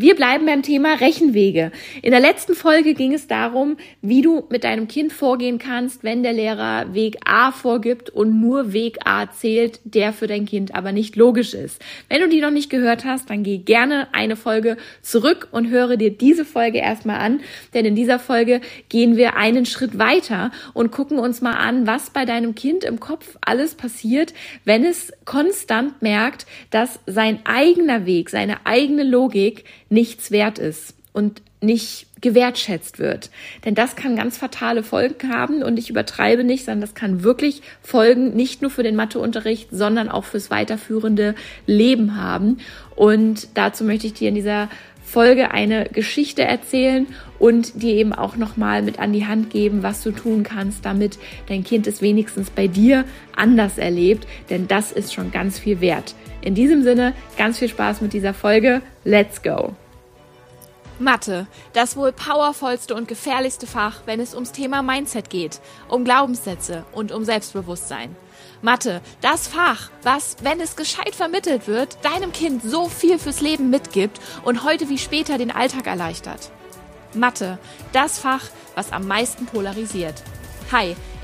Wir bleiben beim Thema Rechenwege. In der letzten Folge ging es darum, wie du mit deinem Kind vorgehen kannst, wenn der Lehrer Weg A vorgibt und nur Weg A zählt, der für dein Kind aber nicht logisch ist. Wenn du die noch nicht gehört hast, dann geh gerne eine Folge zurück und höre dir diese Folge erstmal an, denn in dieser Folge gehen wir einen Schritt weiter und gucken uns mal an, was bei deinem Kind im Kopf alles passiert, wenn es konstant merkt, dass sein eigener Weg, seine eigene Logik nichts wert ist und nicht gewertschätzt wird. Denn das kann ganz fatale Folgen haben und ich übertreibe nicht, sondern das kann wirklich Folgen nicht nur für den Matheunterricht, sondern auch fürs weiterführende Leben haben. Und dazu möchte ich dir in dieser Folge eine Geschichte erzählen und dir eben auch nochmal mit an die Hand geben, was du tun kannst, damit dein Kind es wenigstens bei dir anders erlebt, denn das ist schon ganz viel wert. In diesem Sinne, ganz viel Spaß mit dieser Folge. Let's go! Mathe, das wohl powervollste und gefährlichste Fach, wenn es ums Thema Mindset geht, um Glaubenssätze und um Selbstbewusstsein. Mathe, das Fach, was, wenn es gescheit vermittelt wird, deinem Kind so viel fürs Leben mitgibt und heute wie später den Alltag erleichtert. Mathe, das Fach, was am meisten polarisiert. Hi,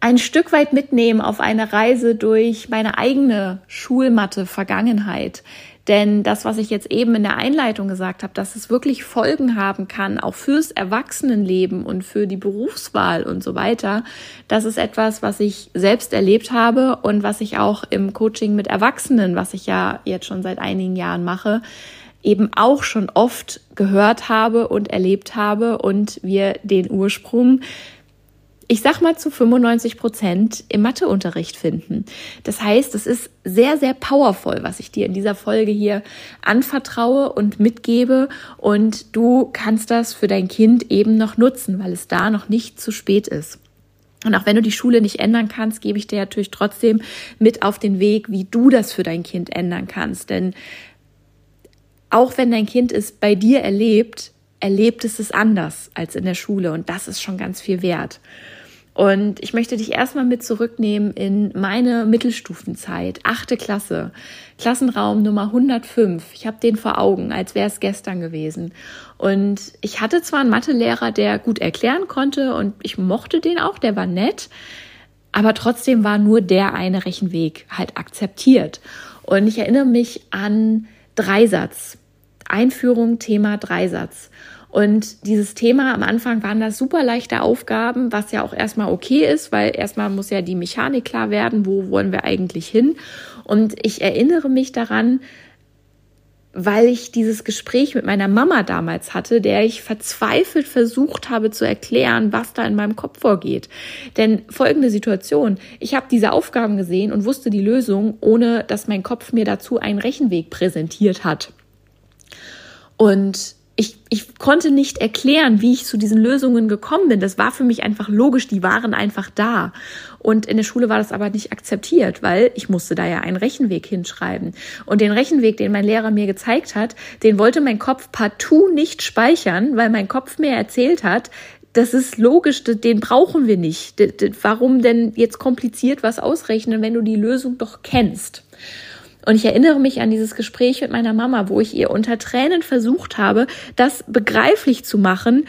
ein Stück weit mitnehmen auf eine Reise durch meine eigene Schulmatte-Vergangenheit. Denn das, was ich jetzt eben in der Einleitung gesagt habe, dass es wirklich Folgen haben kann, auch fürs Erwachsenenleben und für die Berufswahl und so weiter, das ist etwas, was ich selbst erlebt habe und was ich auch im Coaching mit Erwachsenen, was ich ja jetzt schon seit einigen Jahren mache, eben auch schon oft gehört habe und erlebt habe und wir den Ursprung ich sag mal zu 95 Prozent im Matheunterricht finden. Das heißt, es ist sehr, sehr powerful, was ich dir in dieser Folge hier anvertraue und mitgebe. Und du kannst das für dein Kind eben noch nutzen, weil es da noch nicht zu spät ist. Und auch wenn du die Schule nicht ändern kannst, gebe ich dir natürlich trotzdem mit auf den Weg, wie du das für dein Kind ändern kannst. Denn auch wenn dein Kind es bei dir erlebt, erlebt es es anders als in der Schule. Und das ist schon ganz viel wert. Und ich möchte dich erstmal mit zurücknehmen in meine Mittelstufenzeit, achte Klasse, Klassenraum Nummer 105. Ich habe den vor Augen, als wäre es gestern gewesen. Und ich hatte zwar einen Mathelehrer, der gut erklären konnte und ich mochte den auch, der war nett, aber trotzdem war nur der eine Rechenweg halt akzeptiert. Und ich erinnere mich an Dreisatz. Einführung, Thema Dreisatz. Und dieses Thema am Anfang waren das super leichte Aufgaben, was ja auch erstmal okay ist, weil erstmal muss ja die Mechanik klar werden, wo wollen wir eigentlich hin. Und ich erinnere mich daran, weil ich dieses Gespräch mit meiner Mama damals hatte, der ich verzweifelt versucht habe zu erklären, was da in meinem Kopf vorgeht. Denn folgende Situation, ich habe diese Aufgaben gesehen und wusste die Lösung, ohne dass mein Kopf mir dazu einen Rechenweg präsentiert hat. Und ich, ich konnte nicht erklären, wie ich zu diesen Lösungen gekommen bin. Das war für mich einfach logisch, die waren einfach da. Und in der Schule war das aber nicht akzeptiert, weil ich musste da ja einen Rechenweg hinschreiben. Und den Rechenweg, den mein Lehrer mir gezeigt hat, den wollte mein Kopf partout nicht speichern, weil mein Kopf mir erzählt hat, das ist logisch, den brauchen wir nicht. Warum denn jetzt kompliziert was ausrechnen, wenn du die Lösung doch kennst? Und ich erinnere mich an dieses Gespräch mit meiner Mama, wo ich ihr unter Tränen versucht habe, das begreiflich zu machen.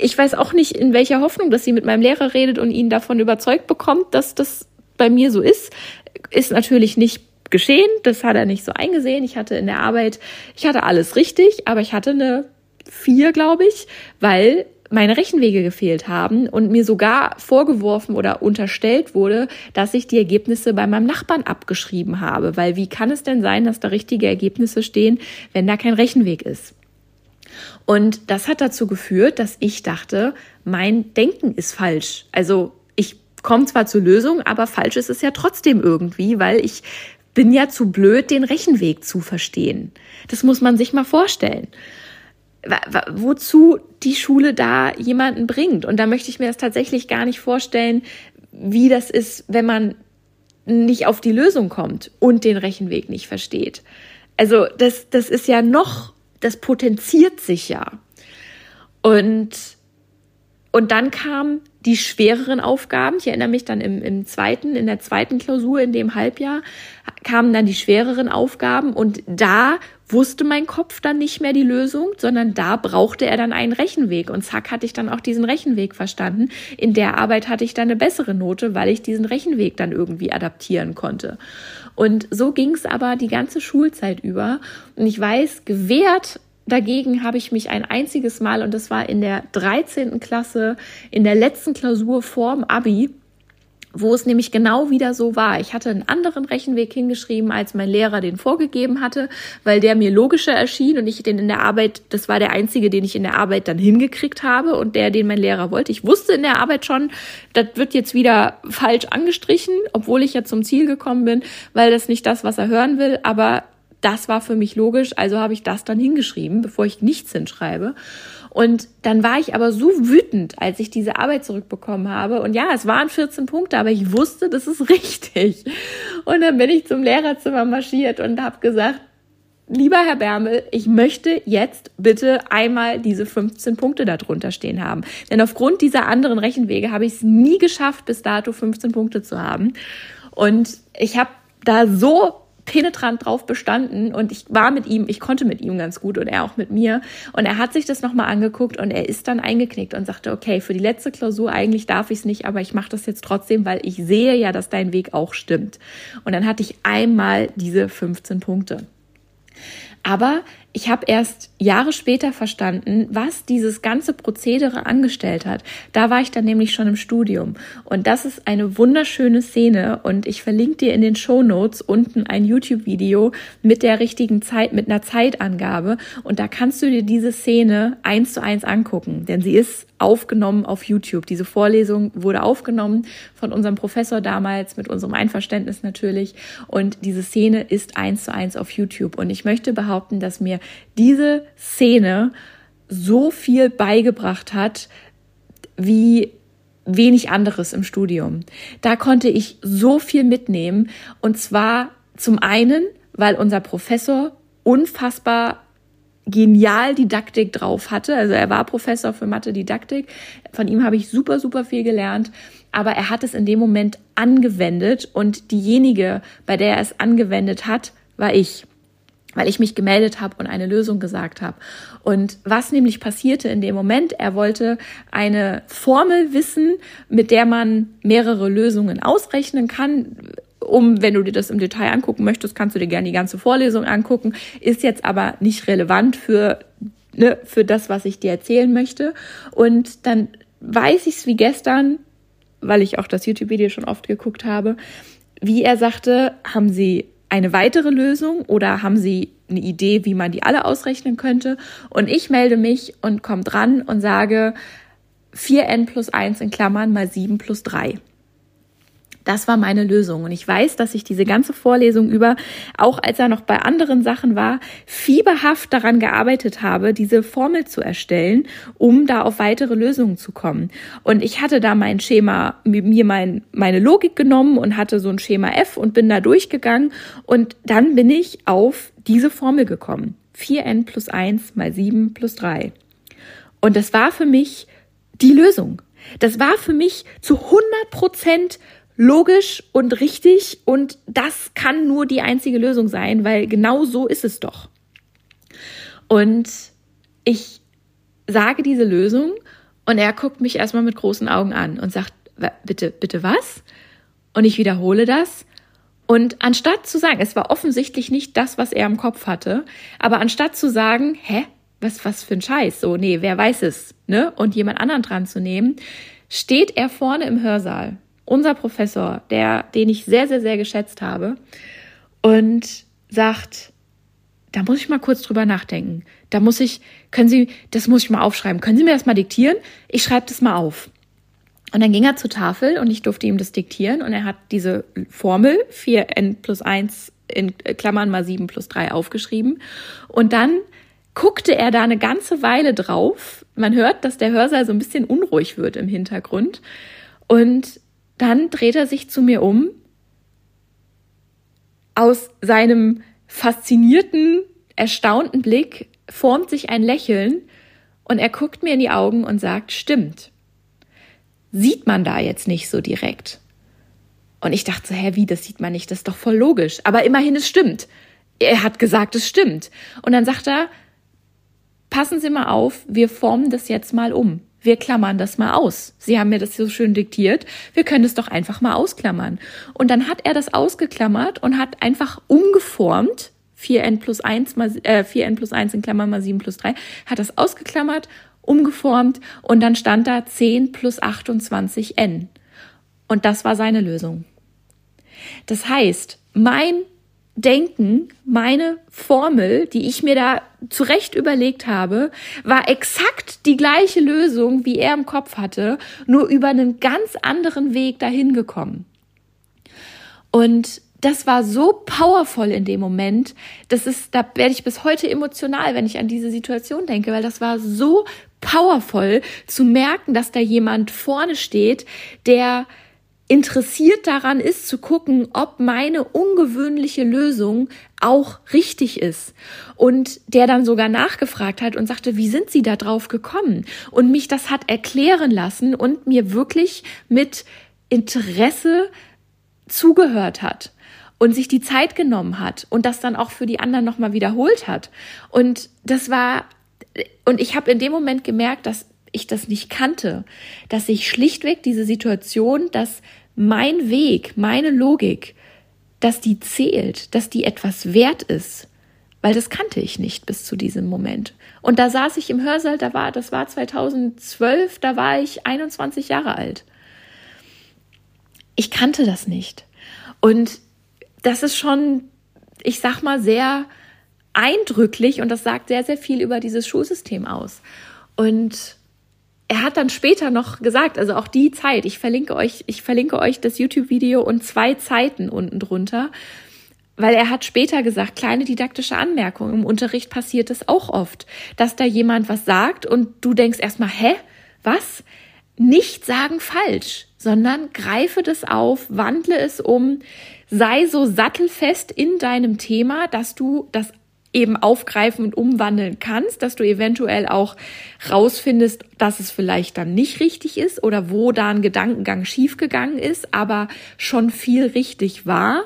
Ich weiß auch nicht, in welcher Hoffnung, dass sie mit meinem Lehrer redet und ihn davon überzeugt bekommt, dass das bei mir so ist. Ist natürlich nicht geschehen. Das hat er nicht so eingesehen. Ich hatte in der Arbeit, ich hatte alles richtig, aber ich hatte eine vier, glaube ich, weil meine Rechenwege gefehlt haben und mir sogar vorgeworfen oder unterstellt wurde, dass ich die Ergebnisse bei meinem Nachbarn abgeschrieben habe. Weil wie kann es denn sein, dass da richtige Ergebnisse stehen, wenn da kein Rechenweg ist? Und das hat dazu geführt, dass ich dachte, mein Denken ist falsch. Also ich komme zwar zur Lösung, aber falsch ist es ja trotzdem irgendwie, weil ich bin ja zu blöd, den Rechenweg zu verstehen. Das muss man sich mal vorstellen. Wozu die Schule da jemanden bringt. Und da möchte ich mir das tatsächlich gar nicht vorstellen, wie das ist, wenn man nicht auf die Lösung kommt und den Rechenweg nicht versteht. Also das, das ist ja noch, das potenziert sich ja. Und, und dann kamen die schwereren Aufgaben. Ich erinnere mich dann im, im zweiten, in der zweiten Klausur in dem Halbjahr kamen dann die schwereren Aufgaben und da wusste mein Kopf dann nicht mehr die Lösung, sondern da brauchte er dann einen Rechenweg. Und zack, hatte ich dann auch diesen Rechenweg verstanden. In der Arbeit hatte ich dann eine bessere Note, weil ich diesen Rechenweg dann irgendwie adaptieren konnte. Und so ging es aber die ganze Schulzeit über. Und ich weiß, gewährt dagegen habe ich mich ein einziges Mal, und das war in der 13. Klasse, in der letzten Klausur vorm Abi, wo es nämlich genau wieder so war. Ich hatte einen anderen Rechenweg hingeschrieben, als mein Lehrer den vorgegeben hatte, weil der mir logischer erschien und ich den in der Arbeit, das war der einzige, den ich in der Arbeit dann hingekriegt habe und der, den mein Lehrer wollte. Ich wusste in der Arbeit schon, das wird jetzt wieder falsch angestrichen, obwohl ich ja zum Ziel gekommen bin, weil das nicht das, was er hören will, aber das war für mich logisch, also habe ich das dann hingeschrieben, bevor ich nichts hinschreibe. Und dann war ich aber so wütend, als ich diese Arbeit zurückbekommen habe. Und ja, es waren 14 Punkte, aber ich wusste, das ist richtig. Und dann bin ich zum Lehrerzimmer marschiert und habe gesagt, lieber Herr Bermel, ich möchte jetzt bitte einmal diese 15 Punkte darunter stehen haben. Denn aufgrund dieser anderen Rechenwege habe ich es nie geschafft, bis dato 15 Punkte zu haben. Und ich habe da so penetrant drauf bestanden und ich war mit ihm, ich konnte mit ihm ganz gut und er auch mit mir und er hat sich das nochmal angeguckt und er ist dann eingeknickt und sagte, okay, für die letzte Klausur eigentlich darf ich es nicht, aber ich mache das jetzt trotzdem, weil ich sehe ja, dass dein Weg auch stimmt. Und dann hatte ich einmal diese 15 Punkte. Aber ich habe erst Jahre später verstanden, was dieses ganze Prozedere angestellt hat. Da war ich dann nämlich schon im Studium. Und das ist eine wunderschöne Szene. Und ich verlinke dir in den Show Notes unten ein YouTube-Video mit der richtigen Zeit, mit einer Zeitangabe. Und da kannst du dir diese Szene eins zu eins angucken. Denn sie ist aufgenommen auf YouTube. Diese Vorlesung wurde aufgenommen von unserem Professor damals, mit unserem Einverständnis natürlich. Und diese Szene ist eins zu eins auf YouTube. Und ich möchte behaupten, dass mir diese Szene so viel beigebracht hat, wie wenig anderes im Studium. Da konnte ich so viel mitnehmen. Und zwar zum einen, weil unser Professor unfassbar genial Didaktik drauf hatte. Also er war Professor für Mathe Didaktik. Von ihm habe ich super, super viel gelernt. Aber er hat es in dem Moment angewendet und diejenige, bei der er es angewendet hat, war ich weil ich mich gemeldet habe und eine Lösung gesagt habe. Und was nämlich passierte in dem Moment, er wollte eine Formel wissen, mit der man mehrere Lösungen ausrechnen kann um, wenn du dir das im Detail angucken möchtest, kannst du dir gerne die ganze Vorlesung angucken. Ist jetzt aber nicht relevant für, ne, für das, was ich dir erzählen möchte. Und dann weiß ich es wie gestern, weil ich auch das YouTube-Video schon oft geguckt habe, wie er sagte, haben Sie eine weitere Lösung oder haben Sie eine Idee, wie man die alle ausrechnen könnte? Und ich melde mich und komme dran und sage 4n plus 1 in Klammern mal 7 plus 3. Das war meine Lösung. Und ich weiß, dass ich diese ganze Vorlesung über, auch als er noch bei anderen Sachen war, fieberhaft daran gearbeitet habe, diese Formel zu erstellen, um da auf weitere Lösungen zu kommen. Und ich hatte da mein Schema, mir mein, meine Logik genommen und hatte so ein Schema F und bin da durchgegangen. Und dann bin ich auf diese Formel gekommen. 4n plus 1 mal 7 plus 3. Und das war für mich die Lösung. Das war für mich zu 100 Prozent logisch und richtig und das kann nur die einzige Lösung sein, weil genau so ist es doch. Und ich sage diese Lösung und er guckt mich erstmal mit großen Augen an und sagt, bitte, bitte was? Und ich wiederhole das. Und anstatt zu sagen, es war offensichtlich nicht das, was er im Kopf hatte, aber anstatt zu sagen, hä, was, was für ein Scheiß, so, nee, wer weiß es, ne, und jemand anderen dran zu nehmen, steht er vorne im Hörsaal unser Professor, der, den ich sehr, sehr, sehr geschätzt habe, und sagt, da muss ich mal kurz drüber nachdenken. Da muss ich, können Sie, das muss ich mal aufschreiben. Können Sie mir das mal diktieren? Ich schreibe das mal auf. Und dann ging er zur Tafel und ich durfte ihm das diktieren und er hat diese Formel 4n plus 1 in Klammern mal 7 plus 3 aufgeschrieben. Und dann guckte er da eine ganze Weile drauf. Man hört, dass der Hörsaal so ein bisschen unruhig wird im Hintergrund. Und dann dreht er sich zu mir um. Aus seinem faszinierten, erstaunten Blick formt sich ein Lächeln und er guckt mir in die Augen und sagt, stimmt. Sieht man da jetzt nicht so direkt. Und ich dachte so, hä, wie, das sieht man nicht, das ist doch voll logisch. Aber immerhin, es stimmt. Er hat gesagt, es stimmt. Und dann sagt er, passen Sie mal auf, wir formen das jetzt mal um. Wir klammern das mal aus. Sie haben mir das so schön diktiert. Wir können es doch einfach mal ausklammern. Und dann hat er das ausgeklammert und hat einfach umgeformt. 4n plus 1 mal, äh, 4n plus 1 in Klammern mal 7 plus 3, hat das ausgeklammert, umgeformt und dann stand da 10 plus 28n. Und das war seine Lösung. Das heißt, mein Denken, meine Formel, die ich mir da zurecht überlegt habe, war exakt die gleiche Lösung, wie er im Kopf hatte, nur über einen ganz anderen Weg dahin gekommen. Und das war so powerful in dem Moment, das ist, da werde ich bis heute emotional, wenn ich an diese Situation denke, weil das war so powerful zu merken, dass da jemand vorne steht, der interessiert daran ist zu gucken, ob meine ungewöhnliche Lösung auch richtig ist. Und der dann sogar nachgefragt hat und sagte, wie sind Sie da drauf gekommen? Und mich das hat erklären lassen und mir wirklich mit Interesse zugehört hat und sich die Zeit genommen hat und das dann auch für die anderen nochmal wiederholt hat. Und das war, und ich habe in dem Moment gemerkt, dass ich das nicht kannte, dass ich schlichtweg diese Situation, dass mein Weg, meine Logik, dass die zählt, dass die etwas wert ist, weil das kannte ich nicht bis zu diesem Moment. Und da saß ich im Hörsaal, da war, das war 2012, da war ich 21 Jahre alt. Ich kannte das nicht. Und das ist schon, ich sag mal, sehr eindrücklich und das sagt sehr, sehr viel über dieses Schulsystem aus. Und er hat dann später noch gesagt, also auch die Zeit, ich verlinke euch, ich verlinke euch das YouTube-Video und zwei Zeiten unten drunter, weil er hat später gesagt, kleine didaktische Anmerkungen. Im Unterricht passiert es auch oft, dass da jemand was sagt und du denkst erstmal, hä? Was? Nicht sagen falsch, sondern greife das auf, wandle es um, sei so sattelfest in deinem Thema, dass du das eben aufgreifen und umwandeln kannst, dass du eventuell auch rausfindest, dass es vielleicht dann nicht richtig ist oder wo da ein Gedankengang schiefgegangen ist, aber schon viel richtig war.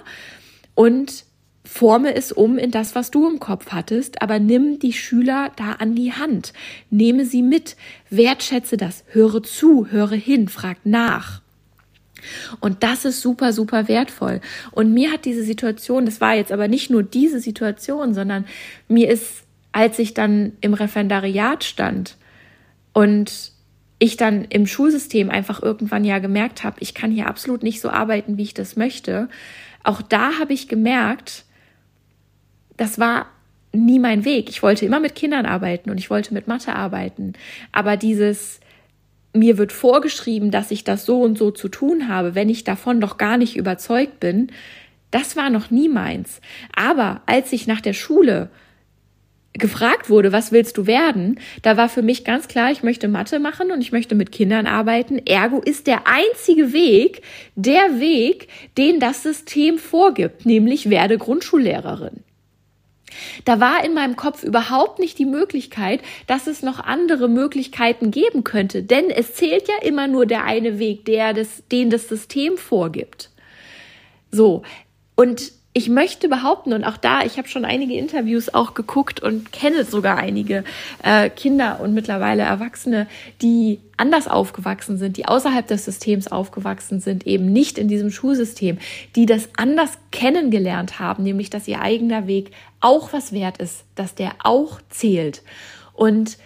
Und forme es um in das, was du im Kopf hattest, aber nimm die Schüler da an die Hand, nehme sie mit, wertschätze das, höre zu, höre hin, frag nach. Und das ist super, super wertvoll. Und mir hat diese Situation, das war jetzt aber nicht nur diese Situation, sondern mir ist, als ich dann im Referendariat stand und ich dann im Schulsystem einfach irgendwann ja gemerkt habe, ich kann hier absolut nicht so arbeiten, wie ich das möchte. Auch da habe ich gemerkt, das war nie mein Weg. Ich wollte immer mit Kindern arbeiten und ich wollte mit Mathe arbeiten. Aber dieses, mir wird vorgeschrieben, dass ich das so und so zu tun habe, wenn ich davon doch gar nicht überzeugt bin, das war noch nie meins. Aber als ich nach der Schule gefragt wurde, was willst du werden, da war für mich ganz klar, ich möchte Mathe machen und ich möchte mit Kindern arbeiten. Ergo ist der einzige Weg der Weg, den das System vorgibt, nämlich werde Grundschullehrerin. Da war in meinem Kopf überhaupt nicht die Möglichkeit, dass es noch andere Möglichkeiten geben könnte, denn es zählt ja immer nur der eine Weg, der das, den das System vorgibt. So. Und ich möchte behaupten, und auch da, ich habe schon einige Interviews auch geguckt und kenne sogar einige äh, Kinder und mittlerweile Erwachsene, die anders aufgewachsen sind, die außerhalb des Systems aufgewachsen sind, eben nicht in diesem Schulsystem, die das anders kennengelernt haben, nämlich dass ihr eigener Weg auch was wert ist, dass der auch zählt. Und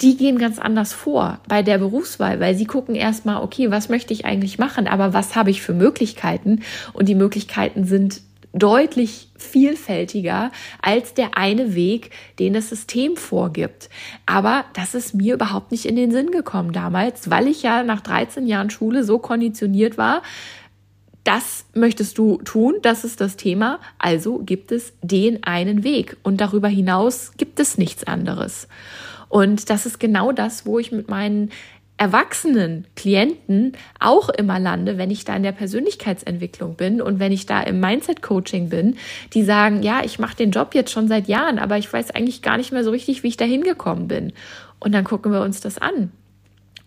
die gehen ganz anders vor bei der Berufswahl, weil sie gucken erstmal, okay, was möchte ich eigentlich machen, aber was habe ich für Möglichkeiten? Und die Möglichkeiten sind deutlich vielfältiger als der eine Weg, den das System vorgibt. Aber das ist mir überhaupt nicht in den Sinn gekommen damals, weil ich ja nach 13 Jahren Schule so konditioniert war, das möchtest du tun, das ist das Thema, also gibt es den einen Weg und darüber hinaus gibt es nichts anderes. Und das ist genau das, wo ich mit meinen erwachsenen Klienten auch immer lande, wenn ich da in der Persönlichkeitsentwicklung bin und wenn ich da im Mindset-Coaching bin, die sagen, ja, ich mache den Job jetzt schon seit Jahren, aber ich weiß eigentlich gar nicht mehr so richtig, wie ich da hingekommen bin. Und dann gucken wir uns das an.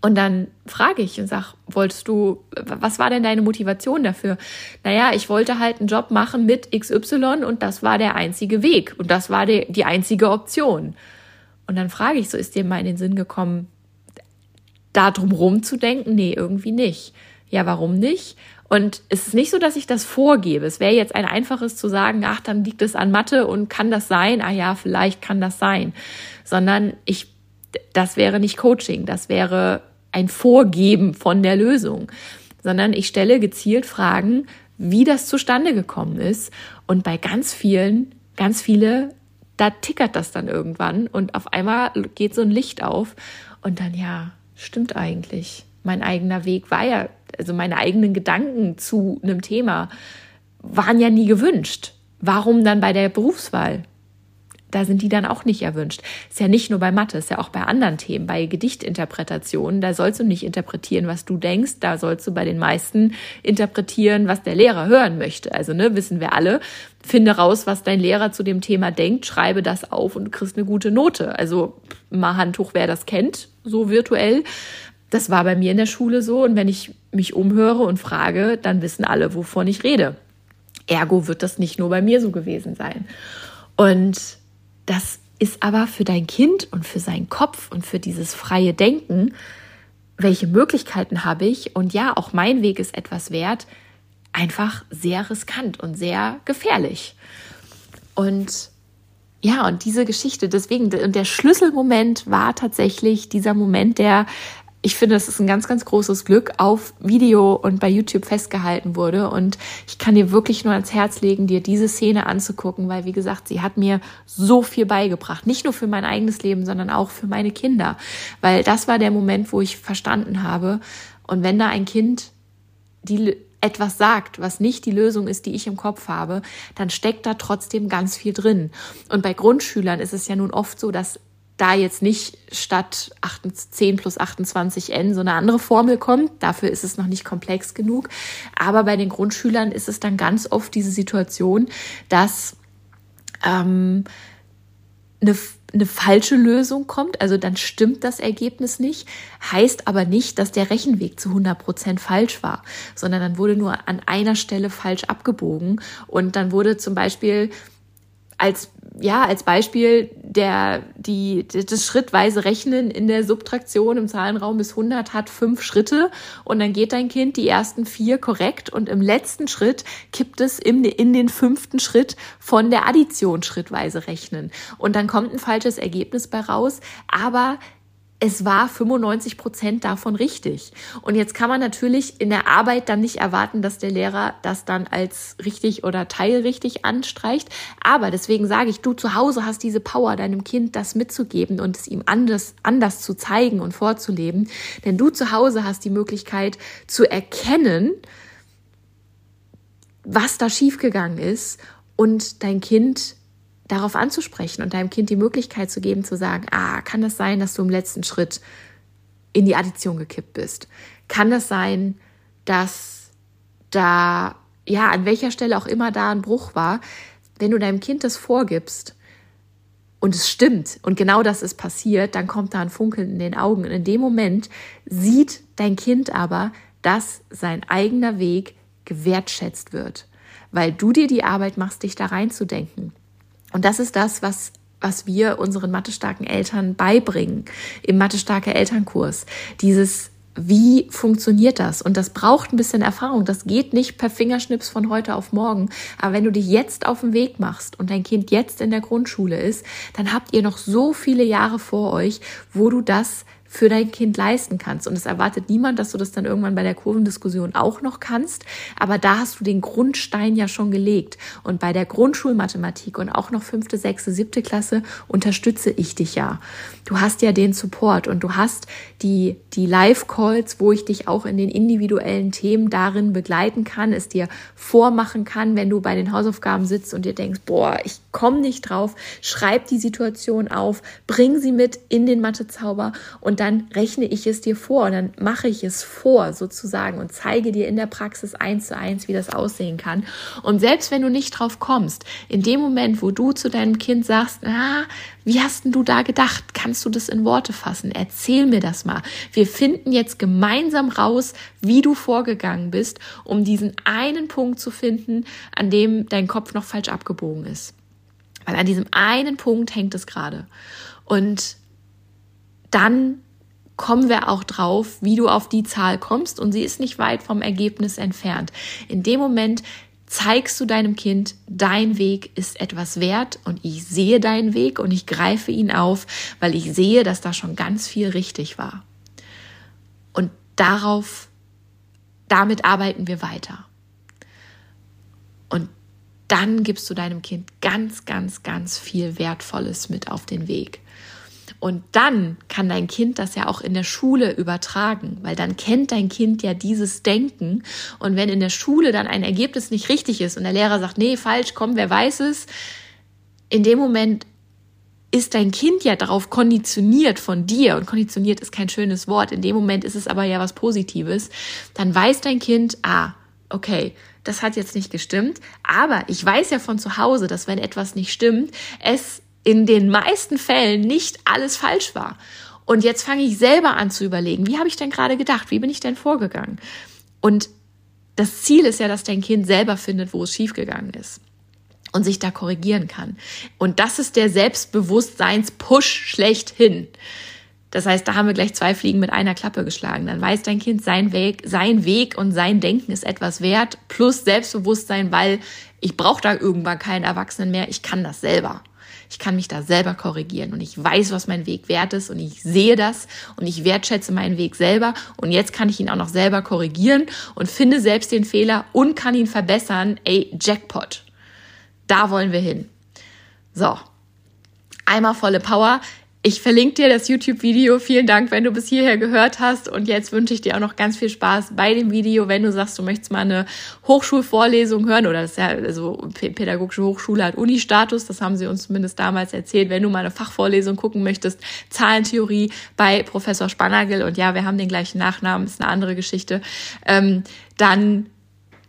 Und dann frage ich und sag, wolltest du, was war denn deine Motivation dafür? Naja, ich wollte halt einen Job machen mit XY und das war der einzige Weg und das war die, die einzige Option. Und dann frage ich so, ist dir mal in den Sinn gekommen, da drum rumzudenken? Nee, irgendwie nicht. Ja, warum nicht? Und es ist nicht so, dass ich das vorgebe. Es wäre jetzt ein einfaches zu sagen, ach, dann liegt es an Mathe und kann das sein? Ah ja, vielleicht kann das sein. Sondern ich, das wäre nicht Coaching, das wäre ein Vorgeben von der Lösung. Sondern ich stelle gezielt Fragen, wie das zustande gekommen ist. Und bei ganz vielen, ganz viele, da tickert das dann irgendwann und auf einmal geht so ein Licht auf und dann ja, stimmt eigentlich. Mein eigener Weg war ja, also meine eigenen Gedanken zu einem Thema waren ja nie gewünscht. Warum dann bei der Berufswahl? Da sind die dann auch nicht erwünscht. Ist ja nicht nur bei Mathe, ist ja auch bei anderen Themen, bei Gedichtinterpretationen. Da sollst du nicht interpretieren, was du denkst. Da sollst du bei den meisten interpretieren, was der Lehrer hören möchte. Also, ne, wissen wir alle. Finde raus, was dein Lehrer zu dem Thema denkt, schreibe das auf und du kriegst eine gute Note. Also, mal Handtuch, wer das kennt, so virtuell. Das war bei mir in der Schule so. Und wenn ich mich umhöre und frage, dann wissen alle, wovon ich rede. Ergo wird das nicht nur bei mir so gewesen sein. Und das ist aber für dein Kind und für seinen Kopf und für dieses freie Denken, welche Möglichkeiten habe ich? Und ja, auch mein Weg ist etwas wert, einfach sehr riskant und sehr gefährlich. Und ja, und diese Geschichte, deswegen, und der Schlüsselmoment war tatsächlich dieser Moment, der, ich finde, das ist ein ganz, ganz großes Glück, auf Video und bei YouTube festgehalten wurde. Und ich kann dir wirklich nur ans Herz legen, dir diese Szene anzugucken, weil, wie gesagt, sie hat mir so viel beigebracht. Nicht nur für mein eigenes Leben, sondern auch für meine Kinder. Weil das war der Moment, wo ich verstanden habe. Und wenn da ein Kind die etwas sagt, was nicht die Lösung ist, die ich im Kopf habe, dann steckt da trotzdem ganz viel drin. Und bei Grundschülern ist es ja nun oft so, dass da jetzt nicht statt 10 plus 28n so eine andere Formel kommt. Dafür ist es noch nicht komplex genug. Aber bei den Grundschülern ist es dann ganz oft diese Situation, dass ähm, eine eine falsche Lösung kommt, also dann stimmt das Ergebnis nicht, heißt aber nicht, dass der Rechenweg zu 100 Prozent falsch war, sondern dann wurde nur an einer Stelle falsch abgebogen und dann wurde zum Beispiel als ja, als Beispiel der, die, das schrittweise Rechnen in der Subtraktion im Zahlenraum bis 100 hat fünf Schritte und dann geht dein Kind die ersten vier korrekt und im letzten Schritt kippt es in, in den fünften Schritt von der Addition schrittweise rechnen. Und dann kommt ein falsches Ergebnis bei raus, aber es war 95 Prozent davon richtig. Und jetzt kann man natürlich in der Arbeit dann nicht erwarten, dass der Lehrer das dann als richtig oder teilrichtig anstreicht. Aber deswegen sage ich, du zu Hause hast diese Power, deinem Kind das mitzugeben und es ihm anders, anders zu zeigen und vorzuleben. Denn du zu Hause hast die Möglichkeit zu erkennen, was da schiefgegangen ist und dein Kind darauf anzusprechen und deinem Kind die Möglichkeit zu geben, zu sagen, ah, kann das sein, dass du im letzten Schritt in die Addition gekippt bist? Kann das sein, dass da, ja, an welcher Stelle auch immer da ein Bruch war? Wenn du deinem Kind das vorgibst und es stimmt und genau das ist passiert, dann kommt da ein Funkeln in den Augen. Und in dem Moment sieht dein Kind aber, dass sein eigener Weg gewertschätzt wird, weil du dir die Arbeit machst, dich da reinzudenken. Und das ist das, was was wir unseren mathestarken Eltern beibringen im mathestarke Elternkurs. Dieses wie funktioniert das? Und das braucht ein bisschen Erfahrung. Das geht nicht per Fingerschnips von heute auf morgen. Aber wenn du dich jetzt auf den Weg machst und dein Kind jetzt in der Grundschule ist, dann habt ihr noch so viele Jahre vor euch, wo du das für dein Kind leisten kannst. Und es erwartet niemand, dass du das dann irgendwann bei der Kurvendiskussion auch noch kannst. Aber da hast du den Grundstein ja schon gelegt. Und bei der Grundschulmathematik und auch noch fünfte, sechste, siebte Klasse unterstütze ich dich ja. Du hast ja den Support und du hast die, die Live-Calls, wo ich dich auch in den individuellen Themen darin begleiten kann, es dir vormachen kann, wenn du bei den Hausaufgaben sitzt und dir denkst, boah, ich komme nicht drauf, schreib die Situation auf, bring sie mit in den Mathezauber und dann rechne ich es dir vor und dann mache ich es vor sozusagen und zeige dir in der Praxis eins zu eins, wie das aussehen kann. Und selbst wenn du nicht drauf kommst, in dem Moment, wo du zu deinem Kind sagst, ah, wie hast denn du da gedacht? Kannst du das in Worte fassen? Erzähl mir das mal. Wir finden jetzt gemeinsam raus, wie du vorgegangen bist, um diesen einen Punkt zu finden, an dem dein Kopf noch falsch abgebogen ist. Weil an diesem einen Punkt hängt es gerade. Und dann kommen wir auch drauf, wie du auf die Zahl kommst und sie ist nicht weit vom Ergebnis entfernt. In dem Moment zeigst du deinem Kind, dein Weg ist etwas wert und ich sehe deinen Weg und ich greife ihn auf, weil ich sehe, dass da schon ganz viel richtig war. Und darauf, damit arbeiten wir weiter. Und dann gibst du deinem Kind ganz, ganz, ganz viel Wertvolles mit auf den Weg. Und dann kann dein Kind das ja auch in der Schule übertragen, weil dann kennt dein Kind ja dieses Denken. Und wenn in der Schule dann ein Ergebnis nicht richtig ist und der Lehrer sagt, nee, falsch, komm, wer weiß es, in dem Moment ist dein Kind ja darauf konditioniert von dir, und konditioniert ist kein schönes Wort, in dem Moment ist es aber ja was Positives, dann weiß dein Kind, ah, okay, das hat jetzt nicht gestimmt, aber ich weiß ja von zu Hause, dass wenn etwas nicht stimmt, es in den meisten Fällen nicht alles falsch war. Und jetzt fange ich selber an zu überlegen, wie habe ich denn gerade gedacht? Wie bin ich denn vorgegangen? Und das Ziel ist ja, dass dein Kind selber findet, wo es schiefgegangen ist und sich da korrigieren kann. Und das ist der Selbstbewusstseins-Push schlechthin. Das heißt, da haben wir gleich zwei Fliegen mit einer Klappe geschlagen. Dann weiß dein Kind, sein Weg, sein Weg und sein Denken ist etwas wert, plus Selbstbewusstsein, weil ich brauche da irgendwann keinen Erwachsenen mehr, ich kann das selber. Ich kann mich da selber korrigieren und ich weiß, was mein Weg wert ist und ich sehe das und ich wertschätze meinen Weg selber und jetzt kann ich ihn auch noch selber korrigieren und finde selbst den Fehler und kann ihn verbessern. Ey, Jackpot. Da wollen wir hin. So. Einmal volle Power. Ich verlinke dir das YouTube-Video. Vielen Dank, wenn du bis hierher gehört hast. Und jetzt wünsche ich dir auch noch ganz viel Spaß bei dem Video. Wenn du sagst, du möchtest mal eine Hochschulvorlesung hören oder das ist ja, also pädagogische Hochschule hat Uni-Status. Das haben sie uns zumindest damals erzählt. Wenn du mal eine Fachvorlesung gucken möchtest, Zahlentheorie bei Professor Spannagel. Und ja, wir haben den gleichen Nachnamen, ist eine andere Geschichte. Ähm, dann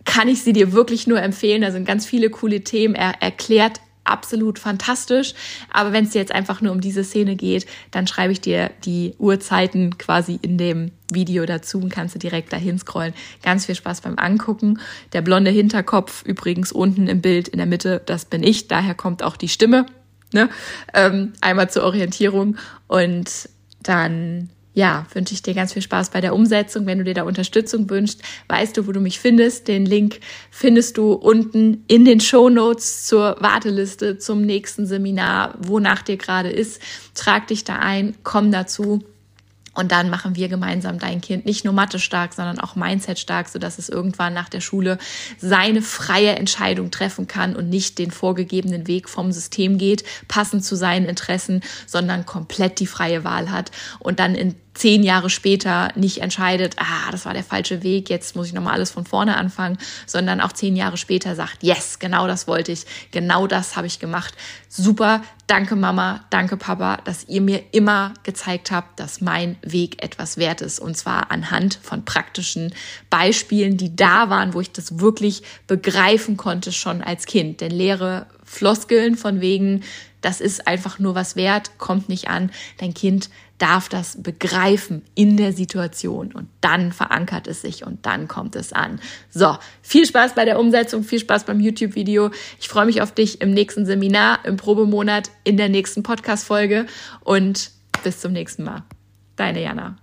kann ich sie dir wirklich nur empfehlen. Da sind ganz viele coole Themen. Er erklärt absolut fantastisch. Aber wenn es dir jetzt einfach nur um diese Szene geht, dann schreibe ich dir die Uhrzeiten quasi in dem Video dazu und kannst du direkt dahin scrollen. Ganz viel Spaß beim Angucken. Der blonde Hinterkopf übrigens unten im Bild in der Mitte, das bin ich. Daher kommt auch die Stimme. Ne? Ähm, einmal zur Orientierung und dann ja, wünsche ich dir ganz viel Spaß bei der Umsetzung. Wenn du dir da Unterstützung wünschst, weißt du, wo du mich findest. Den Link findest du unten in den Show Notes zur Warteliste zum nächsten Seminar, wonach dir gerade ist. Trag dich da ein, komm dazu. Und dann machen wir gemeinsam dein Kind nicht nur Mathe stark, sondern auch Mindset stark, sodass es irgendwann nach der Schule seine freie Entscheidung treffen kann und nicht den vorgegebenen Weg vom System geht, passend zu seinen Interessen, sondern komplett die freie Wahl hat und dann in zehn Jahre später nicht entscheidet, ah, das war der falsche Weg, jetzt muss ich nochmal alles von vorne anfangen, sondern auch zehn Jahre später sagt, yes, genau das wollte ich, genau das habe ich gemacht. Super, danke Mama, danke Papa, dass ihr mir immer gezeigt habt, dass mein Weg etwas wert ist. Und zwar anhand von praktischen Beispielen, die da waren, wo ich das wirklich begreifen konnte schon als Kind. Denn leere Floskeln von wegen, das ist einfach nur was wert, kommt nicht an. Dein Kind darf das begreifen in der Situation und dann verankert es sich und dann kommt es an. So, viel Spaß bei der Umsetzung, viel Spaß beim YouTube-Video. Ich freue mich auf dich im nächsten Seminar, im Probemonat, in der nächsten Podcast-Folge und bis zum nächsten Mal. Deine Jana.